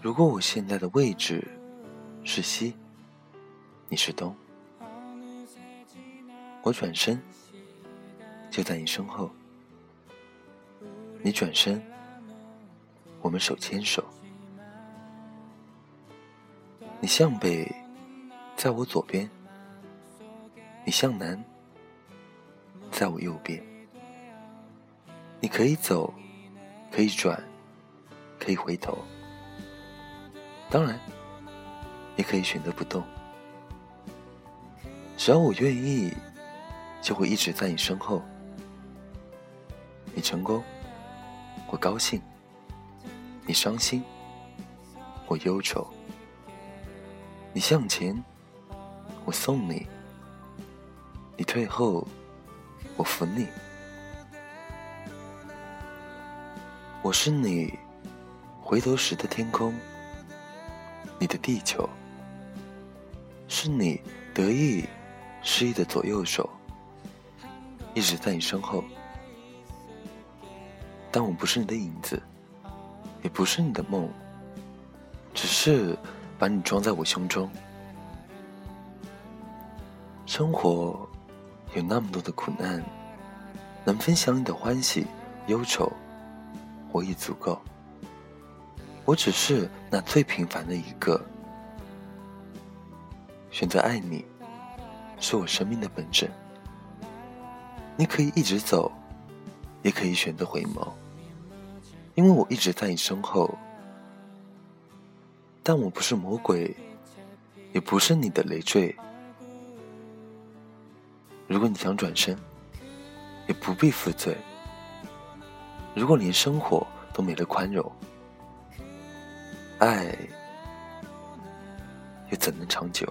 如果我现在的位置是西，你是东，我转身就在你身后，你转身，我们手牵手。你向北，在我左边；你向南，在我右边。你可以走，可以转，可以回头。当然，你可以选择不动。只要我愿意，就会一直在你身后。你成功，我高兴；你伤心，我忧愁。你向前，我送你；你退后，我扶你。我是你回头时的天空，你的地球，是你得意失意的左右手，一直在你身后。但我不是你的影子，也不是你的梦，只是。把你装在我胸中，生活有那么多的苦难，能分享你的欢喜忧愁，我已足够。我只是那最平凡的一个，选择爱你，是我生命的本质。你可以一直走，也可以选择回眸，因为我一直在你身后。但我不是魔鬼，也不是你的累赘。如果你想转身，也不必负罪。如果连生活都没了宽容，爱又怎能长久？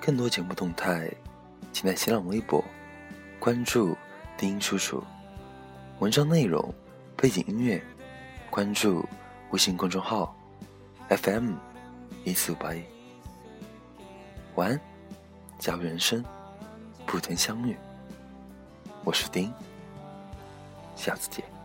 更多节目动态，请在新浪微博关注丁叔叔。文章内容、背景音乐，关注微信公众号 FM 一四五八一。晚安，假如人生不曾相遇，我是丁，下次见。